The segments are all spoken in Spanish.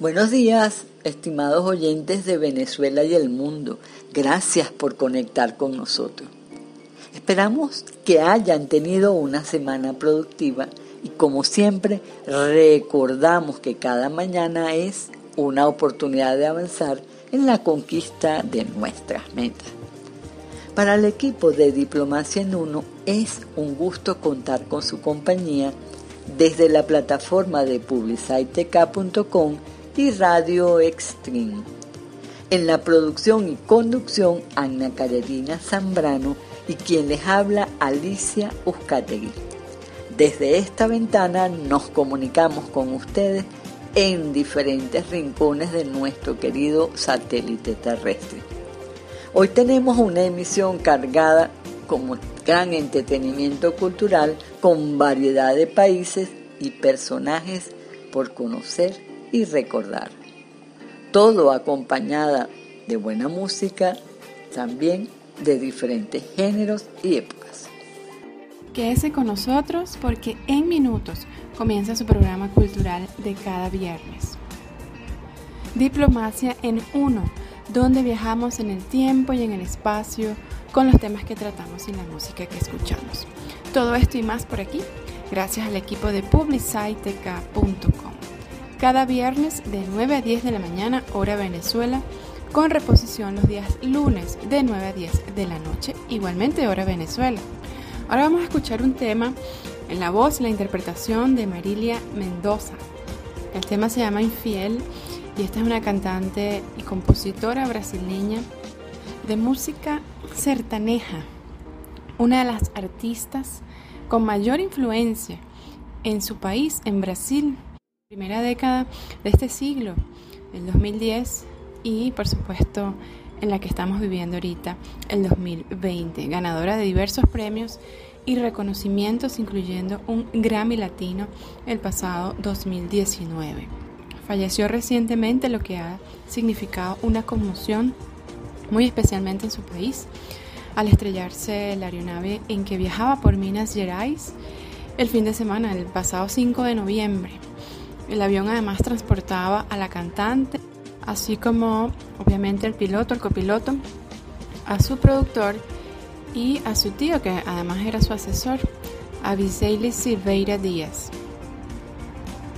Buenos días, estimados oyentes de Venezuela y el mundo. Gracias por conectar con nosotros. Esperamos que hayan tenido una semana productiva y como siempre recordamos que cada mañana es una oportunidad de avanzar en la conquista de nuestras metas. Para el equipo de Diplomacia en Uno es un gusto contar con su compañía desde la plataforma de publiciteca.com y Radio Extreme. En la producción y conducción, Ana Carolina Zambrano y quien les habla, Alicia Uzcategui. Desde esta ventana nos comunicamos con ustedes en diferentes rincones de nuestro querido satélite terrestre. Hoy tenemos una emisión cargada como gran entretenimiento cultural con variedad de países y personajes por conocer y recordar. Todo acompañada de buena música, también de diferentes géneros y épocas. Quédese con nosotros porque en minutos comienza su programa cultural de cada viernes. Diplomacia en uno, donde viajamos en el tiempo y en el espacio con los temas que tratamos y la música que escuchamos. Todo esto y más por aquí, gracias al equipo de publiciteca.com cada viernes de 9 a 10 de la mañana, hora Venezuela, con reposición los días lunes de 9 a 10 de la noche, igualmente hora Venezuela. Ahora vamos a escuchar un tema en la voz, la interpretación de Marilia Mendoza. El tema se llama Infiel y esta es una cantante y compositora brasileña de música sertaneja, una de las artistas con mayor influencia en su país, en Brasil, primera década de este siglo, el 2010 y por supuesto en la que estamos viviendo ahorita, el 2020, ganadora de diversos premios y reconocimientos incluyendo un Grammy Latino el pasado 2019. Falleció recientemente lo que ha significado una conmoción muy especialmente en su país al estrellarse la aeronave en que viajaba por Minas Gerais el fin de semana, el pasado 5 de noviembre. El avión además transportaba a la cantante, así como obviamente el piloto, el copiloto, a su productor y a su tío, que además era su asesor, Abiseili Silveira Díaz.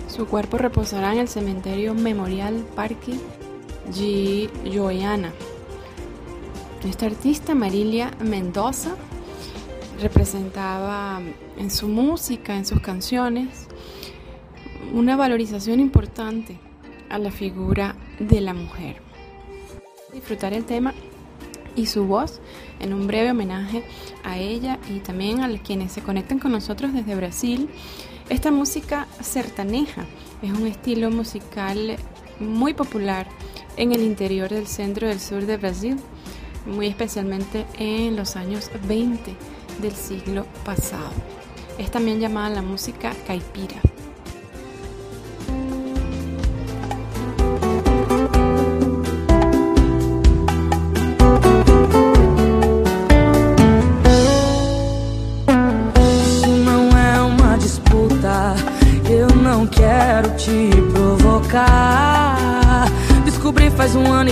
Su cuerpo reposará en el cementerio Memorial Parque G. Joyana. Esta artista, Marilia Mendoza, representaba en su música, en sus canciones, una valorización importante a la figura de la mujer. Disfrutar el tema y su voz en un breve homenaje a ella y también a quienes se conectan con nosotros desde Brasil. Esta música sertaneja es un estilo musical muy popular en el interior del centro del sur de Brasil, muy especialmente en los años 20 del siglo pasado. Es también llamada la música caipira.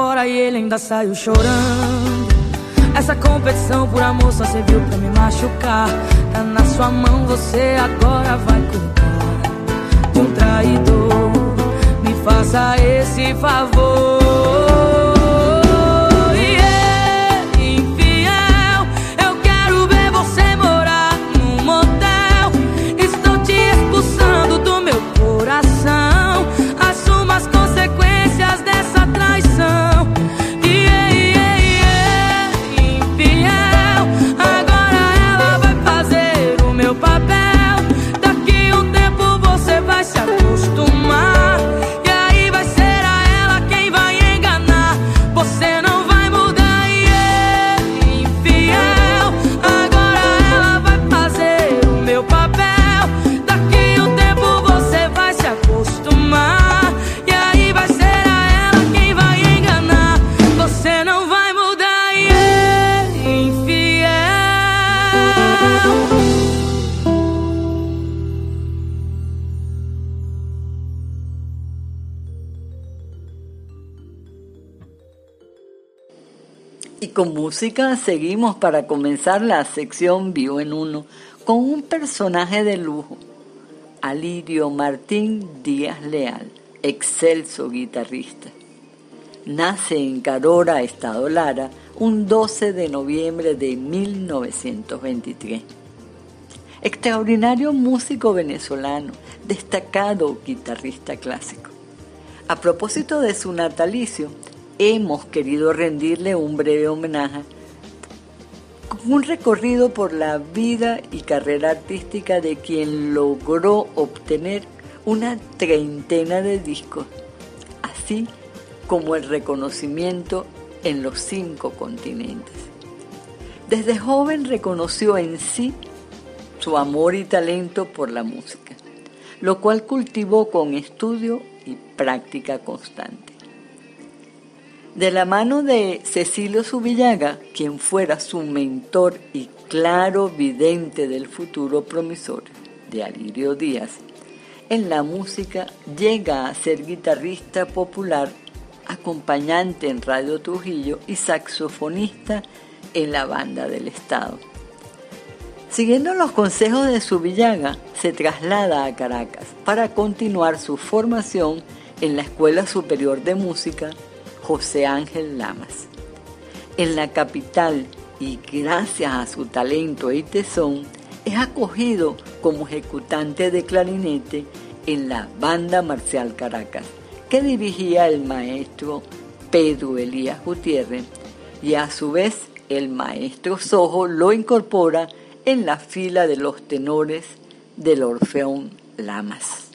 Fora e ele ainda saiu chorando. Essa competição por amor só serviu pra me machucar. Tá na sua mão, você agora vai cuidar de um traidor. Me faça esse favor. Con música seguimos para comenzar la sección Vivo en Uno con un personaje de lujo, Alirio Martín Díaz Leal, excelso guitarrista. Nace en Carora, Estado Lara, un 12 de noviembre de 1923. Extraordinario músico venezolano, destacado guitarrista clásico. A propósito de su natalicio, hemos querido rendirle un breve homenaje con un recorrido por la vida y carrera artística de quien logró obtener una treintena de discos, así como el reconocimiento en los cinco continentes. Desde joven reconoció en sí su amor y talento por la música, lo cual cultivó con estudio y práctica constante. De la mano de Cecilio Subillaga, quien fuera su mentor y claro vidente del futuro promisorio de Alirio Díaz, en la música llega a ser guitarrista popular, acompañante en Radio Trujillo y saxofonista en la banda del Estado. Siguiendo los consejos de Subillaga, se traslada a Caracas para continuar su formación en la Escuela Superior de Música José Ángel Lamas. En la capital y gracias a su talento y tesón, es acogido como ejecutante de clarinete en la Banda Marcial Caracas, que dirigía el maestro Pedro Elías Gutiérrez, y a su vez el maestro Sojo lo incorpora en la fila de los tenores del Orfeón Lamas.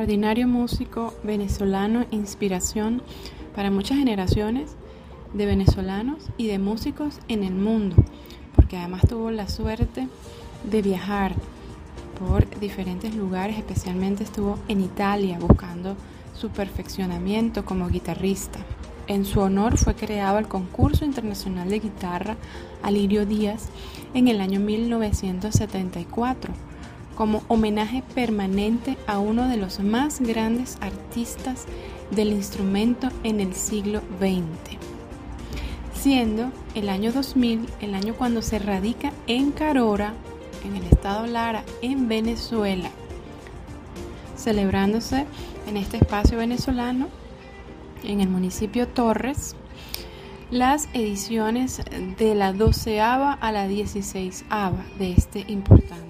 Extraordinario músico venezolano, inspiración para muchas generaciones de venezolanos y de músicos en el mundo, porque además tuvo la suerte de viajar por diferentes lugares, especialmente estuvo en Italia buscando su perfeccionamiento como guitarrista. En su honor fue creado el concurso internacional de guitarra Alirio Díaz en el año 1974 como homenaje permanente a uno de los más grandes artistas del instrumento en el siglo XX, siendo el año 2000 el año cuando se radica en Carora, en el estado Lara, en Venezuela, celebrándose en este espacio venezolano, en el municipio Torres, las ediciones de la doceava a la dieciséisava de este importante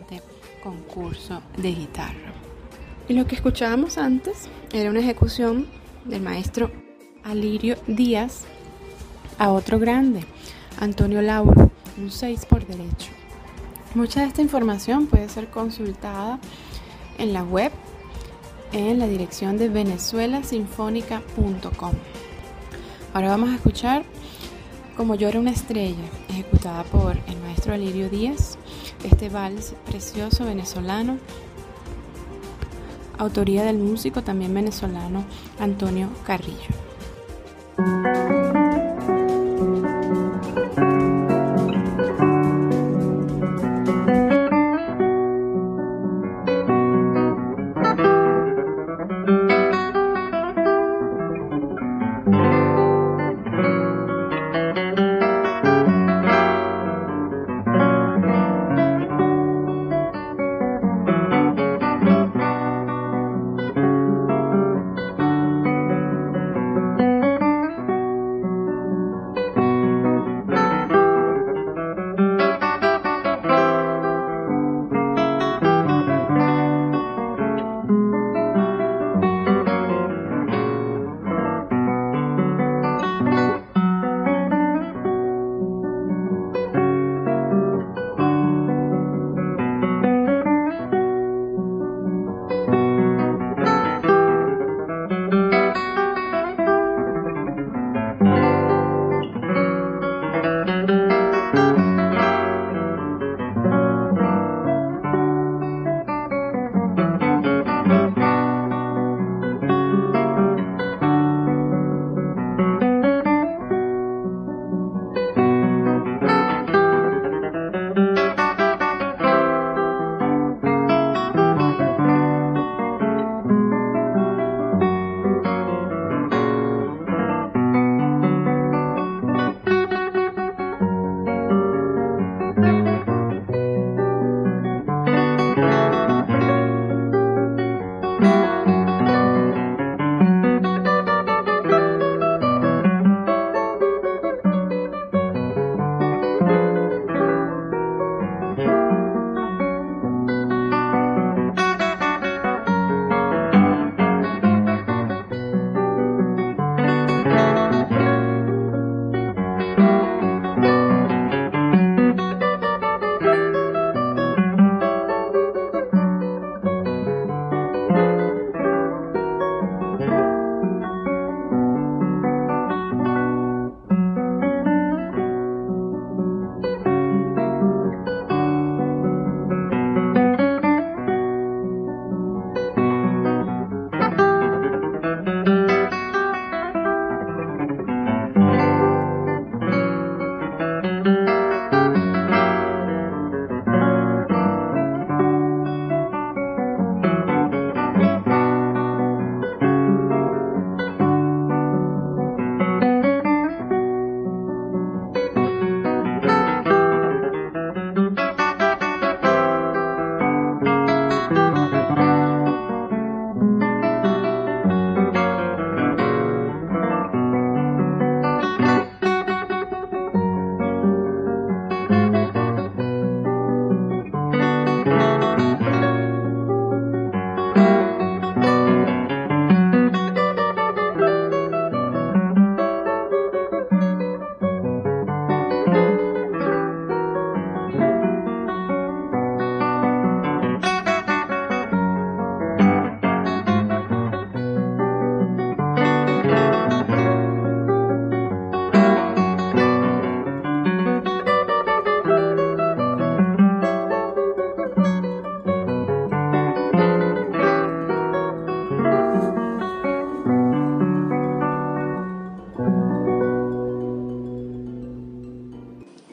concurso de guitarra. Y lo que escuchábamos antes era una ejecución del maestro Alirio Díaz a otro grande, Antonio Lauro, un 6 por derecho. Mucha de esta información puede ser consultada en la web en la dirección de venezuelasinfónica.com. Ahora vamos a escuchar Como era una estrella, ejecutada por el maestro Alirio Díaz, este vals precioso venezolano, autoría del músico también venezolano Antonio Carrillo.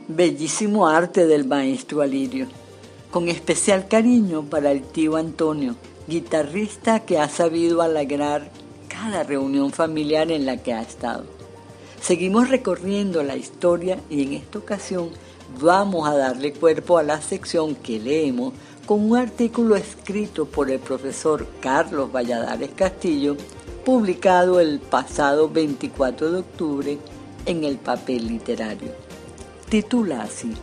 Bellísimo arte del maestro Alirio, con especial cariño para el tío Antonio, guitarrista que ha sabido alegrar cada reunión familiar en la que ha estado. Seguimos recorriendo la historia y en esta ocasión vamos a darle cuerpo a la sección que leemos con un artículo escrito por el profesor Carlos Valladares Castillo, publicado el pasado 24 de octubre en el papel literario. Titula así,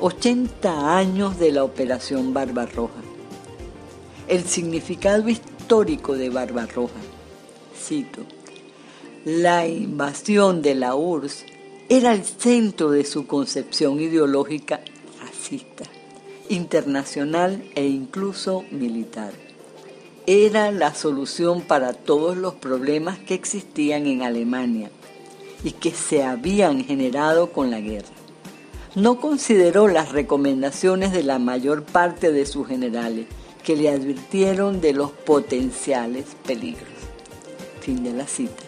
80 años de la Operación Barbarroja. El significado histórico de Barbarroja. Cito, la invasión de la URSS era el centro de su concepción ideológica racista internacional e incluso militar. Era la solución para todos los problemas que existían en Alemania y que se habían generado con la guerra. No consideró las recomendaciones de la mayor parte de sus generales, que le advirtieron de los potenciales peligros. Fin de la cita.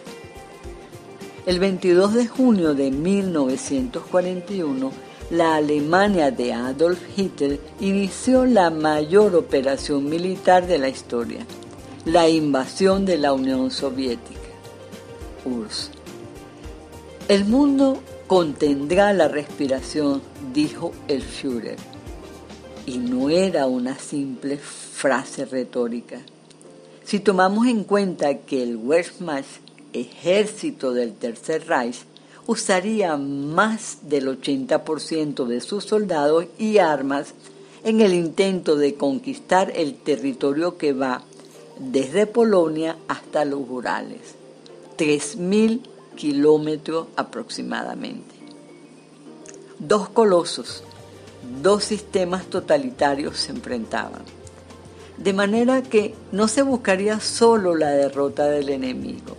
El 22 de junio de 1941, la Alemania de Adolf Hitler inició la mayor operación militar de la historia, la invasión de la Unión Soviética, URSS. El mundo contendrá la respiración, dijo el Führer, y no era una simple frase retórica. Si tomamos en cuenta que el Wehrmacht, ejército del Tercer Reich, usaría más del 80% de sus soldados y armas en el intento de conquistar el territorio que va desde Polonia hasta los Urales, 3.000 kilómetros aproximadamente. Dos colosos, dos sistemas totalitarios se enfrentaban, de manera que no se buscaría solo la derrota del enemigo,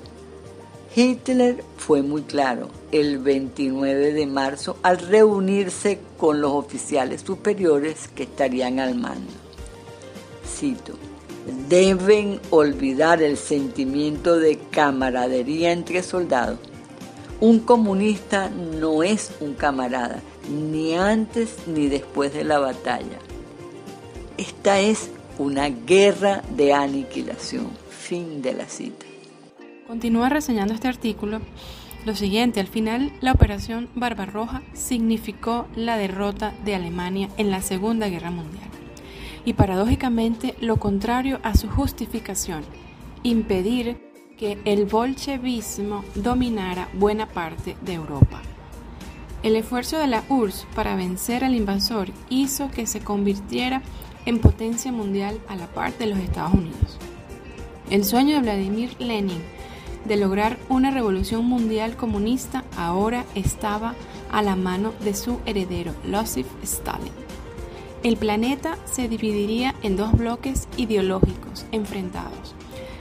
Hitler fue muy claro el 29 de marzo al reunirse con los oficiales superiores que estarían al mando. Cito, deben olvidar el sentimiento de camaradería entre soldados. Un comunista no es un camarada, ni antes ni después de la batalla. Esta es una guerra de aniquilación. Fin de la cita. Continúa reseñando este artículo lo siguiente, al final la operación Barbarroja significó la derrota de Alemania en la Segunda Guerra Mundial y paradójicamente lo contrario a su justificación, impedir que el bolchevismo dominara buena parte de Europa. El esfuerzo de la URSS para vencer al invasor hizo que se convirtiera en potencia mundial a la par de los Estados Unidos. El sueño de Vladimir Lenin de lograr una revolución mundial comunista ahora estaba a la mano de su heredero, Losif Stalin. El planeta se dividiría en dos bloques ideológicos enfrentados,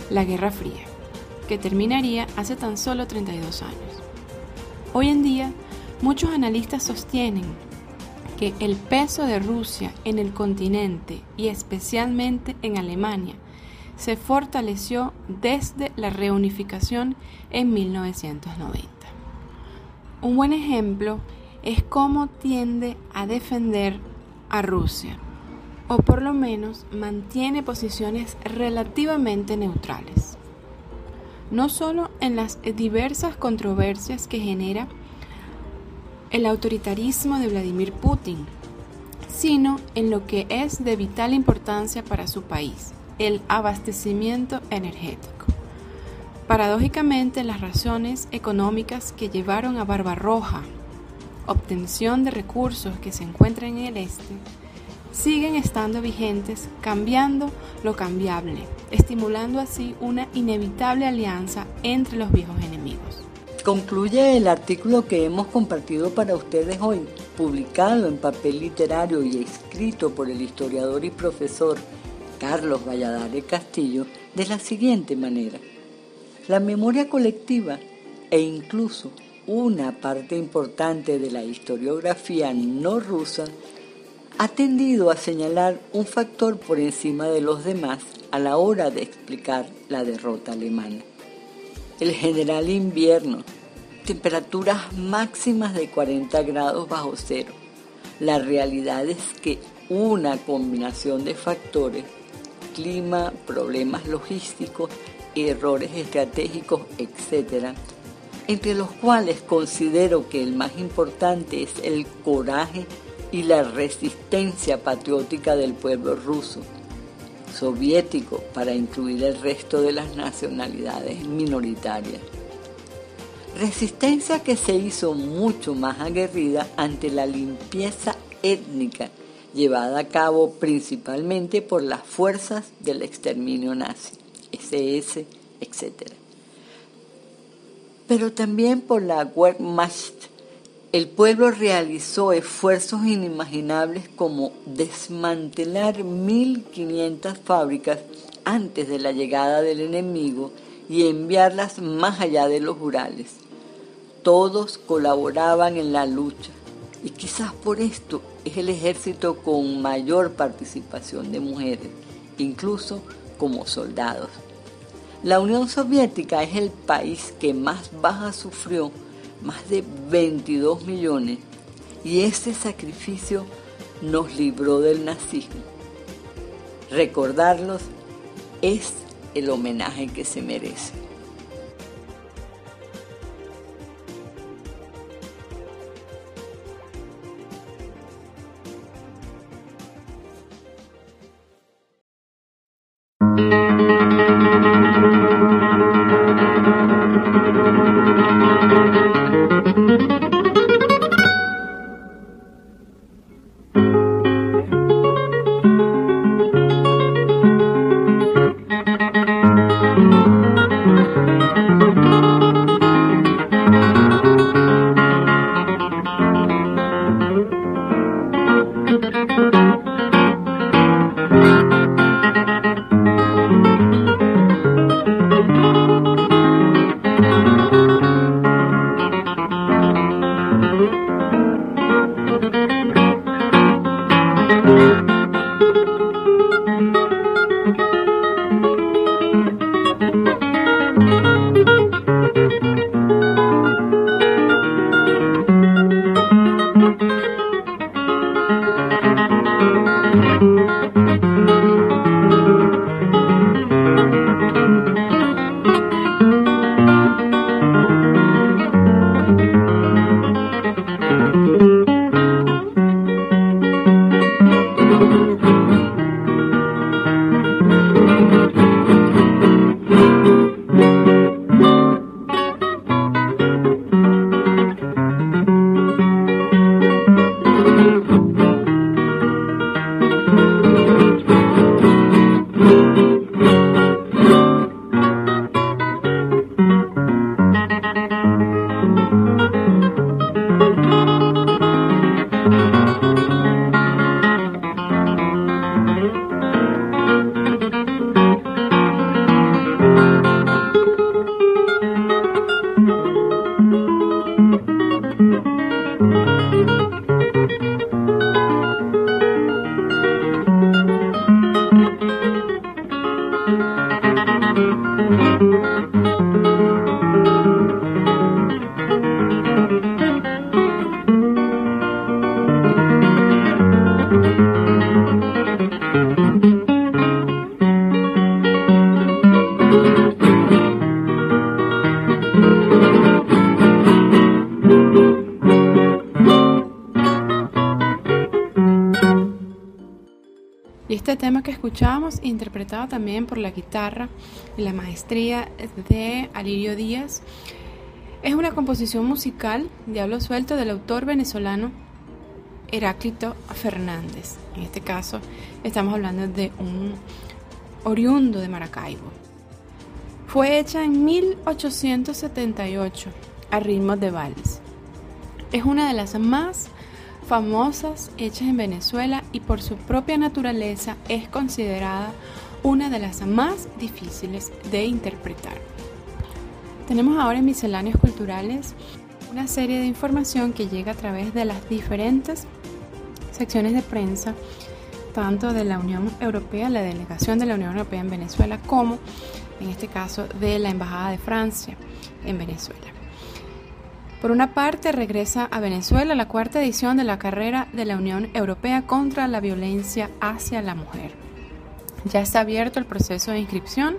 la Guerra Fría, que terminaría hace tan solo 32 años. Hoy en día, muchos analistas sostienen que el peso de Rusia en el continente y especialmente en Alemania se fortaleció desde la reunificación en 1990. Un buen ejemplo es cómo tiende a defender a Rusia, o por lo menos mantiene posiciones relativamente neutrales. No solo en las diversas controversias que genera el autoritarismo de Vladimir Putin, sino en lo que es de vital importancia para su país, el abastecimiento energético. Paradójicamente, las razones económicas que llevaron a Barbarroja, obtención de recursos que se encuentran en el este, siguen estando vigentes, cambiando lo cambiable, estimulando así una inevitable alianza entre los viejos enemigos. Concluye el artículo que hemos compartido para ustedes hoy, publicado en papel literario y escrito por el historiador y profesor Carlos Valladares Castillo de la siguiente manera. La memoria colectiva e incluso una parte importante de la historiografía no rusa ha tendido a señalar un factor por encima de los demás a la hora de explicar la derrota alemana. El general invierno, temperaturas máximas de 40 grados bajo cero. La realidad es que una combinación de factores, clima, problemas logísticos, errores estratégicos, etc., entre los cuales considero que el más importante es el coraje y la resistencia patriótica del pueblo ruso, soviético, para incluir el resto de las nacionalidades minoritarias. Resistencia que se hizo mucho más aguerrida ante la limpieza étnica llevada a cabo principalmente por las fuerzas del exterminio nazi, SS, etc. Pero también por la Wehrmacht. El pueblo realizó esfuerzos inimaginables como desmantelar 1.500 fábricas antes de la llegada del enemigo y enviarlas más allá de los Urales. Todos colaboraban en la lucha y quizás por esto es el ejército con mayor participación de mujeres, incluso como soldados. La Unión Soviética es el país que más bajas sufrió, más de 22 millones, y ese sacrificio nos libró del nazismo. Recordarlos es el homenaje que se merece. Tema que escuchábamos, interpretado también por la guitarra y la maestría de Alirio Díaz, es una composición musical, Diablo Suelto, del autor venezolano Heráclito Fernández. En este caso, estamos hablando de un oriundo de Maracaibo. Fue hecha en 1878 a ritmos de vals. Es una de las más famosas hechas en Venezuela y por su propia naturaleza es considerada una de las más difíciles de interpretar. Tenemos ahora en Misceláneos Culturales una serie de información que llega a través de las diferentes secciones de prensa, tanto de la Unión Europea, la delegación de la Unión Europea en Venezuela, como, en este caso, de la Embajada de Francia en Venezuela. Por una parte, regresa a Venezuela la cuarta edición de la carrera de la Unión Europea contra la violencia hacia la mujer. Ya está abierto el proceso de inscripción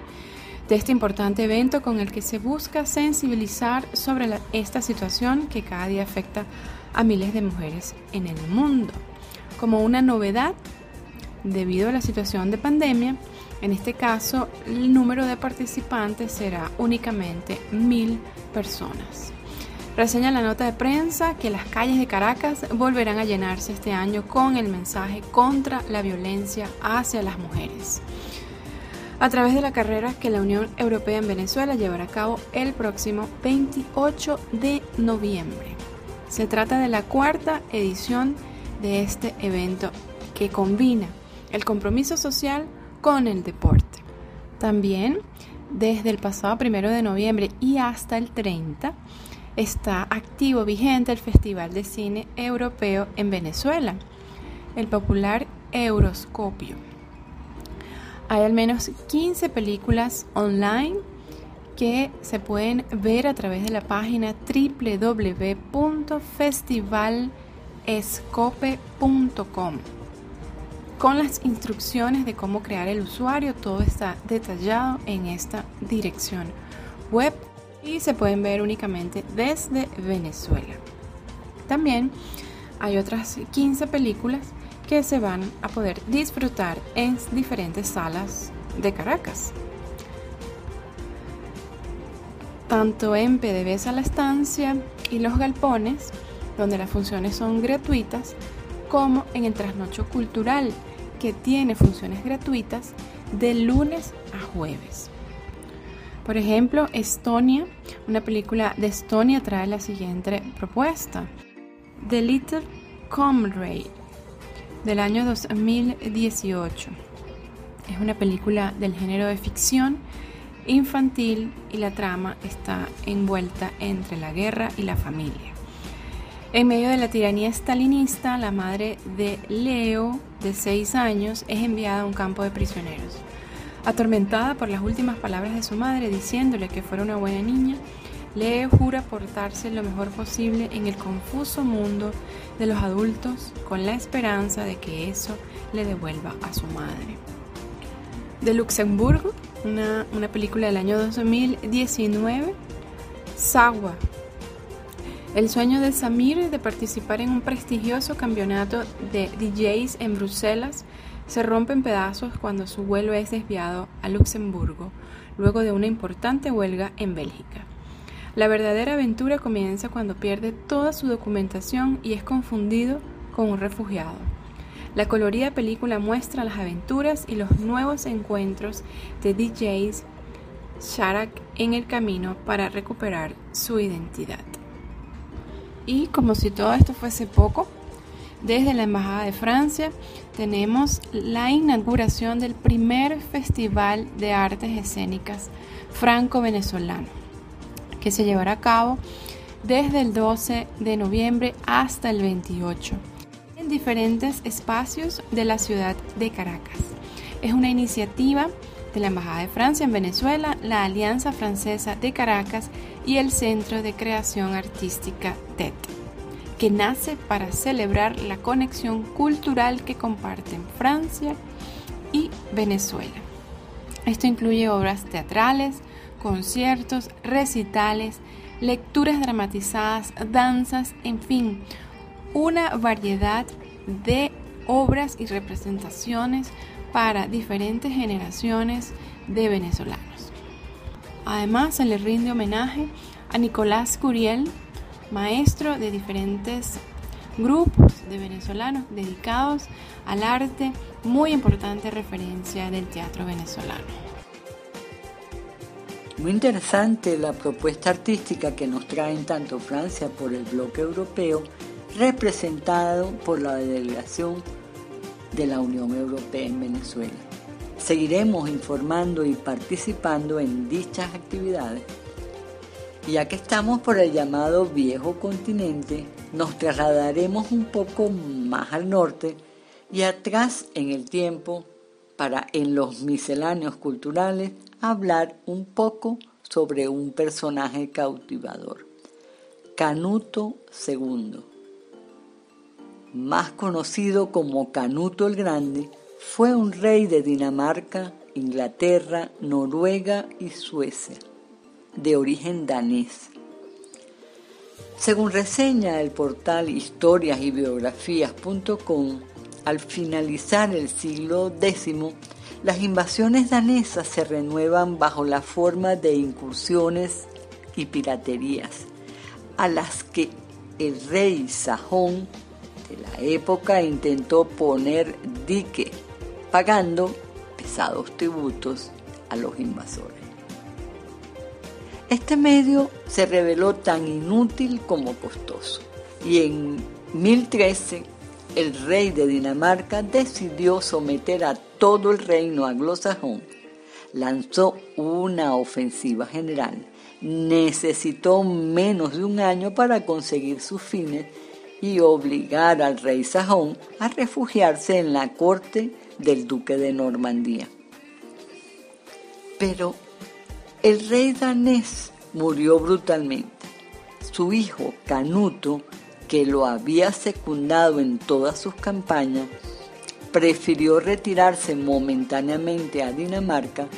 de este importante evento con el que se busca sensibilizar sobre esta situación que cada día afecta a miles de mujeres en el mundo. Como una novedad, debido a la situación de pandemia, en este caso el número de participantes será únicamente mil personas. Reseña la nota de prensa que las calles de Caracas volverán a llenarse este año con el mensaje contra la violencia hacia las mujeres a través de la carrera que la Unión Europea en Venezuela llevará a cabo el próximo 28 de noviembre. Se trata de la cuarta edición de este evento que combina el compromiso social con el deporte. También, desde el pasado primero de noviembre y hasta el 30, está activo, vigente el Festival de Cine Europeo en Venezuela, el popular Euroscopio hay al menos 15 películas online que se pueden ver a través de la página www.festivalescope.com. Con las instrucciones de cómo crear el usuario, todo está detallado en esta dirección web y se pueden ver únicamente desde Venezuela. También hay otras 15 películas que se van a poder disfrutar en diferentes salas de Caracas. Tanto en PDVSA La Estancia y Los Galpones, donde las funciones son gratuitas, como en el Trasnocho Cultural, que tiene funciones gratuitas de lunes a jueves. Por ejemplo, Estonia, una película de Estonia trae la siguiente propuesta. The Little Comrade del año 2018. Es una película del género de ficción infantil y la trama está envuelta entre la guerra y la familia. En medio de la tiranía stalinista, la madre de Leo, de 6 años, es enviada a un campo de prisioneros. Atormentada por las últimas palabras de su madre diciéndole que fuera una buena niña, Leo jura portarse lo mejor posible en el confuso mundo de los adultos con la esperanza de que eso le devuelva a su madre. De Luxemburgo, una, una película del año 2019, Sagua. El sueño de Samir de participar en un prestigioso campeonato de DJs en Bruselas se rompe en pedazos cuando su vuelo es desviado a Luxemburgo, luego de una importante huelga en Bélgica. La verdadera aventura comienza cuando pierde toda su documentación y es confundido con un refugiado. La colorida película muestra las aventuras y los nuevos encuentros de DJs Sharak en el camino para recuperar su identidad. Y como si todo esto fuese poco, desde la Embajada de Francia tenemos la inauguración del primer Festival de Artes Escénicas franco-venezolano que se llevará a cabo desde el 12 de noviembre hasta el 28 en diferentes espacios de la ciudad de Caracas. Es una iniciativa de la Embajada de Francia en Venezuela, la Alianza Francesa de Caracas y el Centro de Creación Artística TED, que nace para celebrar la conexión cultural que comparten Francia y Venezuela. Esto incluye obras teatrales, conciertos, recitales, lecturas dramatizadas, danzas, en fin, una variedad de obras y representaciones para diferentes generaciones de venezolanos. Además, se le rinde homenaje a Nicolás Curiel, maestro de diferentes grupos de venezolanos dedicados al arte, muy importante referencia del teatro venezolano. Muy interesante la propuesta artística que nos traen tanto Francia por el bloque europeo, representado por la delegación de la Unión Europea en Venezuela. Seguiremos informando y participando en dichas actividades. Ya que estamos por el llamado viejo continente, nos trasladaremos un poco más al norte y atrás en el tiempo para en los misceláneos culturales hablar un poco sobre un personaje cautivador. Canuto II, más conocido como Canuto el Grande, fue un rey de Dinamarca, Inglaterra, Noruega y Suecia, de origen danés. Según reseña el portal historias y biografías.com, al finalizar el siglo X, las invasiones danesas se renuevan bajo la forma de incursiones y piraterías, a las que el rey sajón de la época intentó poner dique, pagando pesados tributos a los invasores. Este medio se reveló tan inútil como costoso y en 1013 el rey de Dinamarca decidió someter a todo el reino anglosajón. Lanzó una ofensiva general. Necesitó menos de un año para conseguir sus fines y obligar al rey sajón a refugiarse en la corte del duque de Normandía. Pero el rey danés murió brutalmente. Su hijo, Canuto, que lo había secundado en todas sus campañas, prefirió retirarse momentáneamente a Dinamarca,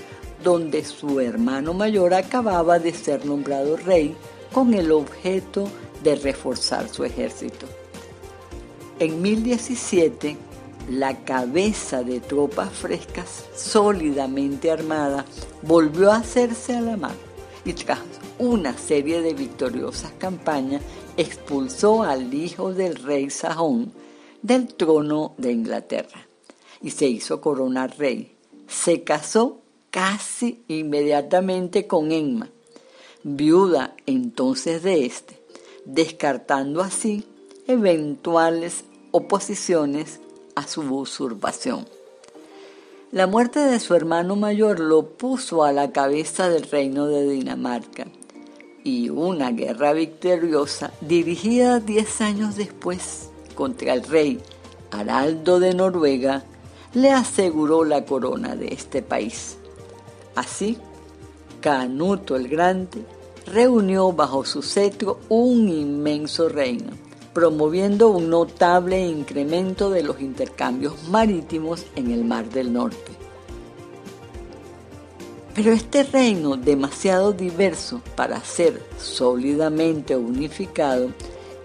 donde su hermano mayor acababa de ser nombrado rey con el objeto de reforzar su ejército. En 1017, la cabeza de tropas frescas, sólidamente armada, volvió a hacerse a la mar y tras una serie de victoriosas campañas expulsó al hijo del rey Sajón del trono de Inglaterra y se hizo coronar rey. Se casó casi inmediatamente con Emma, viuda entonces de este, descartando así eventuales oposiciones a su usurpación. La muerte de su hermano mayor lo puso a la cabeza del reino de Dinamarca y una guerra victoriosa dirigida diez años después contra el rey Haraldo de Noruega le aseguró la corona de este país. Así, Canuto el Grande reunió bajo su cetro un inmenso reino promoviendo un notable incremento de los intercambios marítimos en el Mar del Norte. Pero este reino, demasiado diverso para ser sólidamente unificado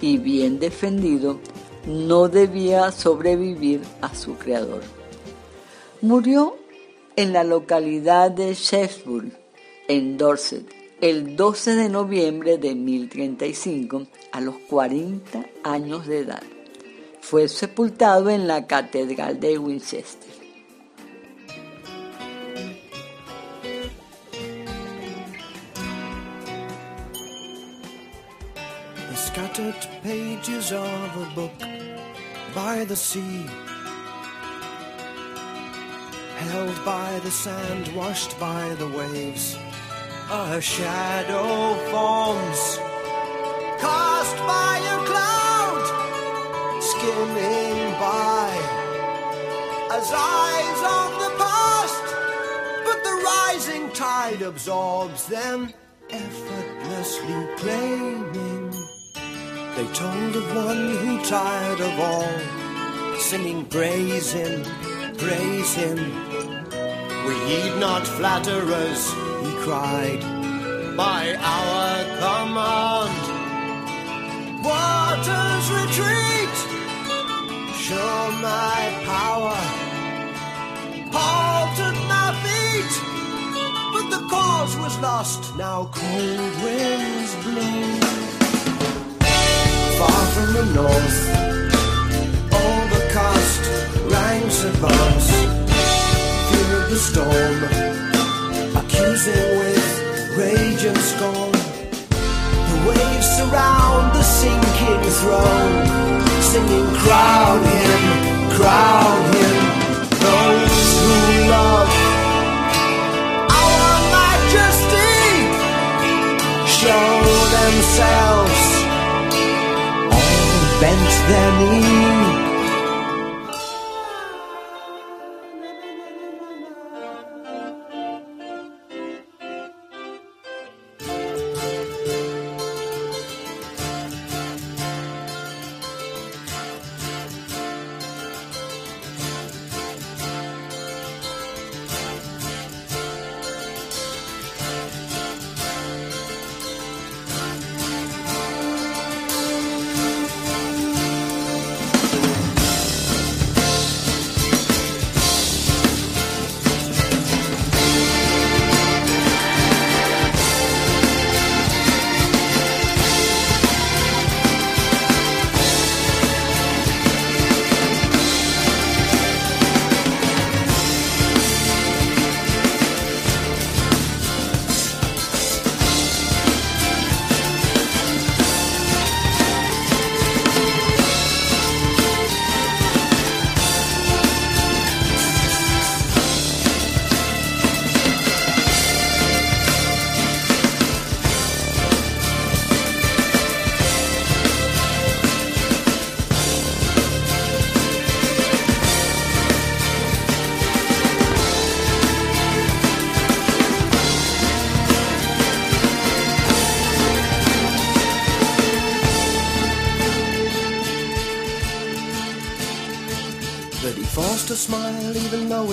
y bien defendido, no debía sobrevivir a su creador. Murió en la localidad de Shaftesbury, en Dorset, el 12 de noviembre de 1035 a los 40 años de edad. Fue sepultado en la Catedral de Winchester. The scattered pages of a book by the sea, held by the sand, washed by the waves. A shadow forms cast by a cloud skimming by. As eyes of the past but the rising tide absorbs them effortlessly claiming. They told of one who tired of all singing praise him praise him we heed not flatterers cried, by our command. Waters retreat, show my power, halted my feet, but the cause was lost. Now cold winds blow far from the north. all the Overcast ranks advance, fear of the storm accusing with rage and scorn. The waves surround the sinking throne, singing, Crown him, crown him. Those who love our majesty show themselves all bent their knee.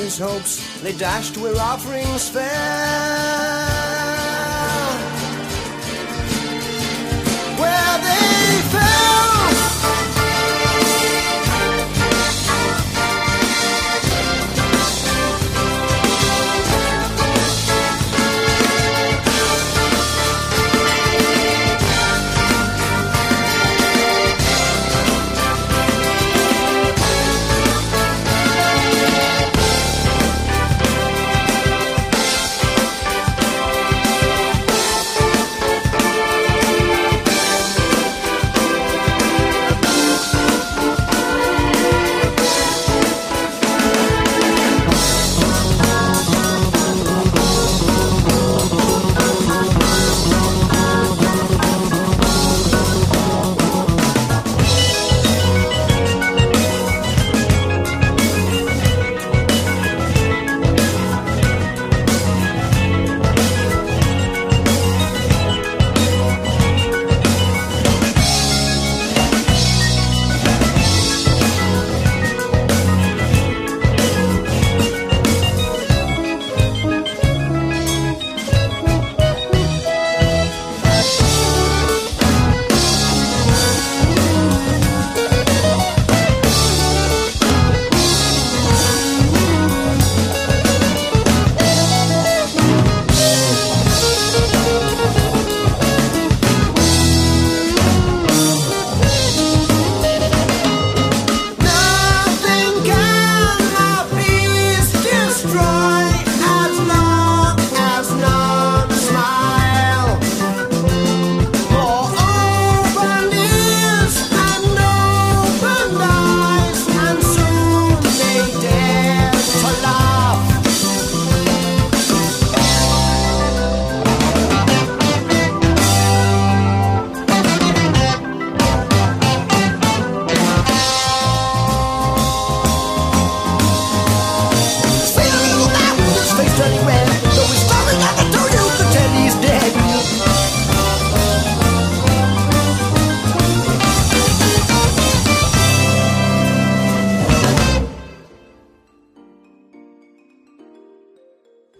His hopes they dashed where offerings fell.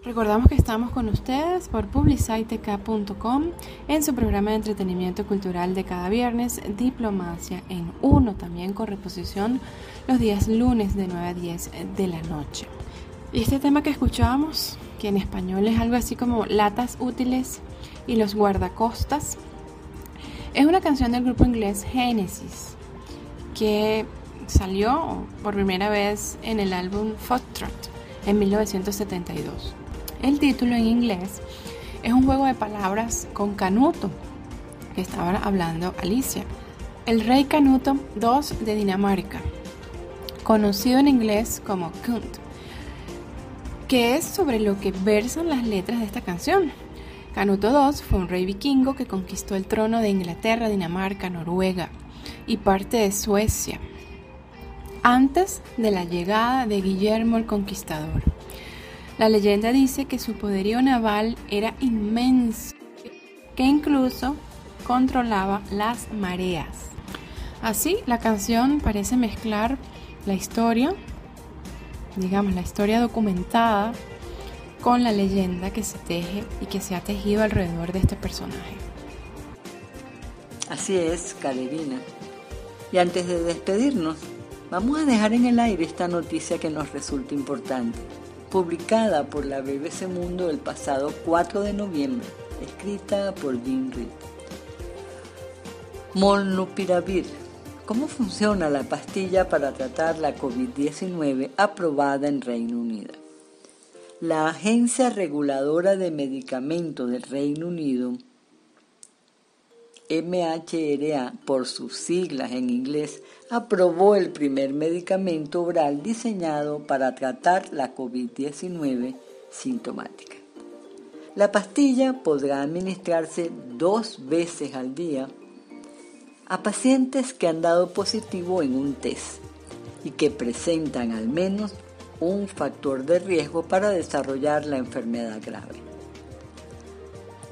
Recordamos que estamos con ustedes por publicitec.com en su programa de entretenimiento cultural de cada viernes, Diplomacia en Uno, también con reposición los días lunes de 9 a 10 de la noche. Y este tema que escuchábamos, que en español es algo así como latas útiles y los guardacostas, es una canción del grupo inglés Genesis que salió por primera vez en el álbum Foxtrot en 1972. El título en inglés es un juego de palabras con Canuto, que estaba hablando Alicia. El rey Canuto II de Dinamarca, conocido en inglés como Kunt, que es sobre lo que versan las letras de esta canción. Canuto II fue un rey vikingo que conquistó el trono de Inglaterra, Dinamarca, Noruega y parte de Suecia antes de la llegada de Guillermo el Conquistador. La leyenda dice que su poderío naval era inmenso, que incluso controlaba las mareas. Así, la canción parece mezclar la historia, digamos, la historia documentada, con la leyenda que se teje y que se ha tejido alrededor de este personaje. Así es, Calerina. Y antes de despedirnos, vamos a dejar en el aire esta noticia que nos resulta importante, publicada por la BBC Mundo el pasado 4 de noviembre, escrita por Jim Reed. Molnupiravir. ¿Cómo funciona la pastilla para tratar la COVID-19 aprobada en Reino Unido? La Agencia Reguladora de Medicamentos del Reino Unido MHRA, por sus siglas en inglés, aprobó el primer medicamento oral diseñado para tratar la COVID-19 sintomática. La pastilla podrá administrarse dos veces al día a pacientes que han dado positivo en un test y que presentan al menos un factor de riesgo para desarrollar la enfermedad grave.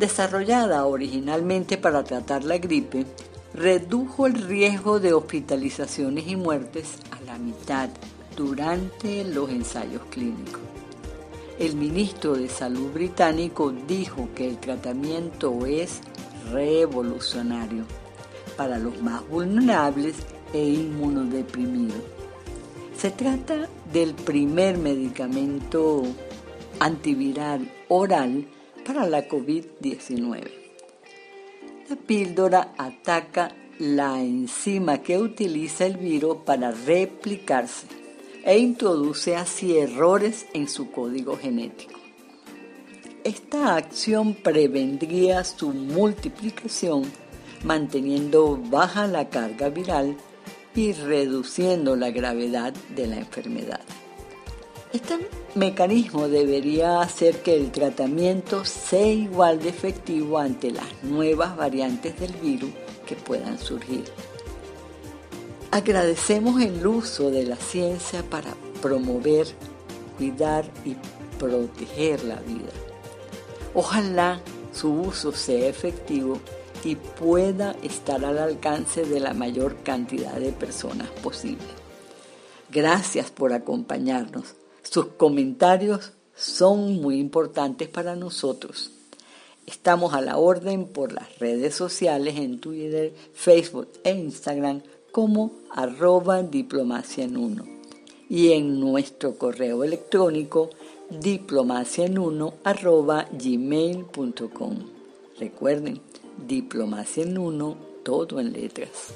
Desarrollada originalmente para tratar la gripe, redujo el riesgo de hospitalizaciones y muertes a la mitad durante los ensayos clínicos. El ministro de Salud británico dijo que el tratamiento es revolucionario para los más vulnerables e inmunodeprimidos. Se trata del primer medicamento antiviral oral para la COVID-19. La píldora ataca la enzima que utiliza el virus para replicarse e introduce así errores en su código genético. Esta acción prevendría su multiplicación manteniendo baja la carga viral y reduciendo la gravedad de la enfermedad. Este mecanismo debería hacer que el tratamiento sea igual de efectivo ante las nuevas variantes del virus que puedan surgir. Agradecemos el uso de la ciencia para promover, cuidar y proteger la vida. Ojalá su uso sea efectivo y pueda estar al alcance de la mayor cantidad de personas posible. Gracias por acompañarnos. Sus comentarios son muy importantes para nosotros. Estamos a la orden por las redes sociales en Twitter, Facebook e Instagram como arroba diplomacia en uno y en nuestro correo electrónico diplomacia en uno arroba gmail.com. Recuerden, diplomacia en uno, todo en letras.